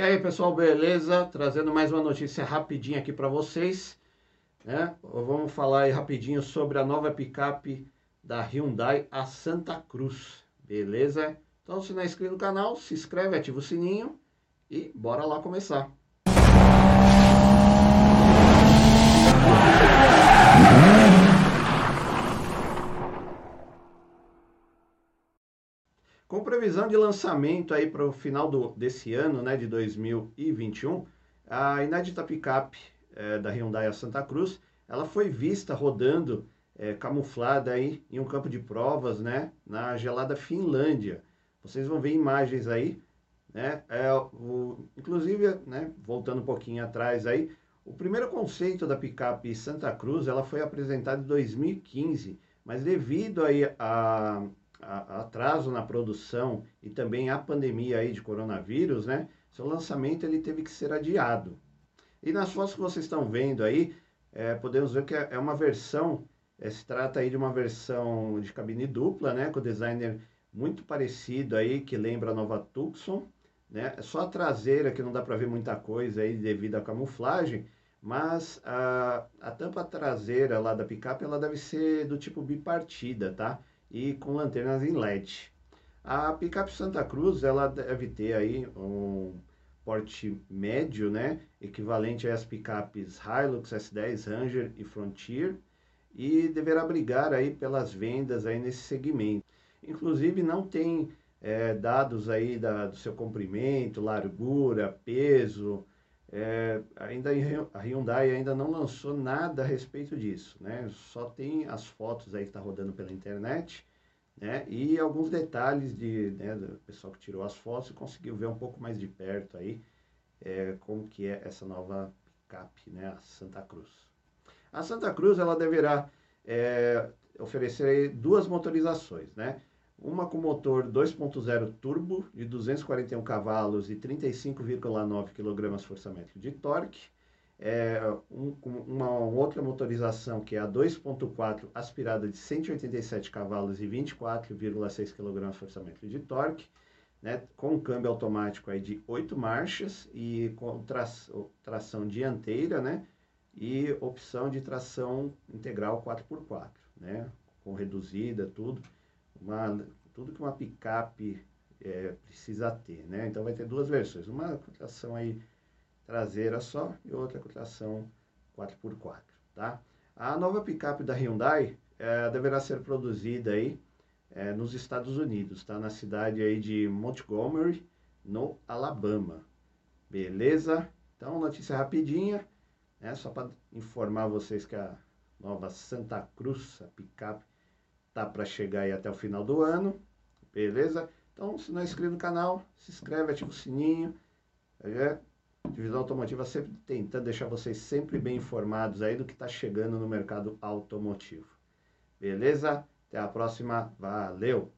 E aí, pessoal, beleza? Trazendo mais uma notícia rapidinha aqui para vocês. Né? Vamos falar aí rapidinho sobre a nova picape da Hyundai, a Santa Cruz. Beleza? Então, se não é inscrito no canal, se inscreve, ativa o sininho e bora lá começar. Com previsão de lançamento aí para o final do, desse ano, né, de 2021, a inédita picape é, da Hyundai Santa Cruz, ela foi vista rodando é, camuflada aí em um campo de provas, né, na gelada Finlândia. Vocês vão ver imagens aí, né, é, o, inclusive, né, voltando um pouquinho atrás aí, o primeiro conceito da picape Santa Cruz, ela foi apresentada em 2015, mas devido aí a atraso na produção e também a pandemia aí de coronavírus, né? Seu lançamento ele teve que ser adiado. E nas fotos que vocês estão vendo aí, é, podemos ver que é, é uma versão, é, se trata aí de uma versão de cabine dupla, né? Com designer muito parecido aí, que lembra a nova Tucson, né? É só a traseira que não dá para ver muita coisa aí devido à camuflagem, mas a, a tampa traseira lá da picape, ela deve ser do tipo bipartida, tá? E com lanternas em LED. A picape Santa Cruz, ela deve ter aí um porte médio, né, equivalente às picapes Hilux, S10, Ranger e Frontier, e deverá brigar aí pelas vendas aí nesse segmento. Inclusive não tem é, dados aí da, do seu comprimento, largura, peso, é, ainda a Hyundai ainda não lançou nada a respeito disso, né? Só tem as fotos aí que está rodando pela internet, né? E alguns detalhes de, né, do pessoal que tirou as fotos e conseguiu ver um pouco mais de perto aí é, como que é essa nova picape, né? A Santa Cruz. A Santa Cruz ela deverá é, oferecer duas motorizações, né? Uma com motor 2.0 turbo de 241 cavalos e 35,9 kgfm de torque, é, um, uma outra motorização que é a 2.4 aspirada de 187 cavalos e 24,6 kgfm de torque, né, com câmbio automático aí de 8 marchas e com tração dianteira, né, e opção de tração integral 4x4, né, com reduzida, tudo uma, tudo que uma picape é, precisa ter, né? Então vai ter duas versões, uma tração aí traseira só e outra com tração 4x4, tá? A nova picape da Hyundai é, deverá ser produzida aí é, nos Estados Unidos, tá? Na cidade aí de Montgomery, no Alabama. Beleza? Então, notícia rapidinha, né? Só para informar vocês que a nova Santa Cruz, a picape, tá para chegar aí até o final do ano, beleza? Então, se não é inscrito no canal, se inscreve, ativa o sininho. É, Divisão Automotiva sempre tentando deixar vocês sempre bem informados aí do que está chegando no mercado automotivo. Beleza? Até a próxima. Valeu!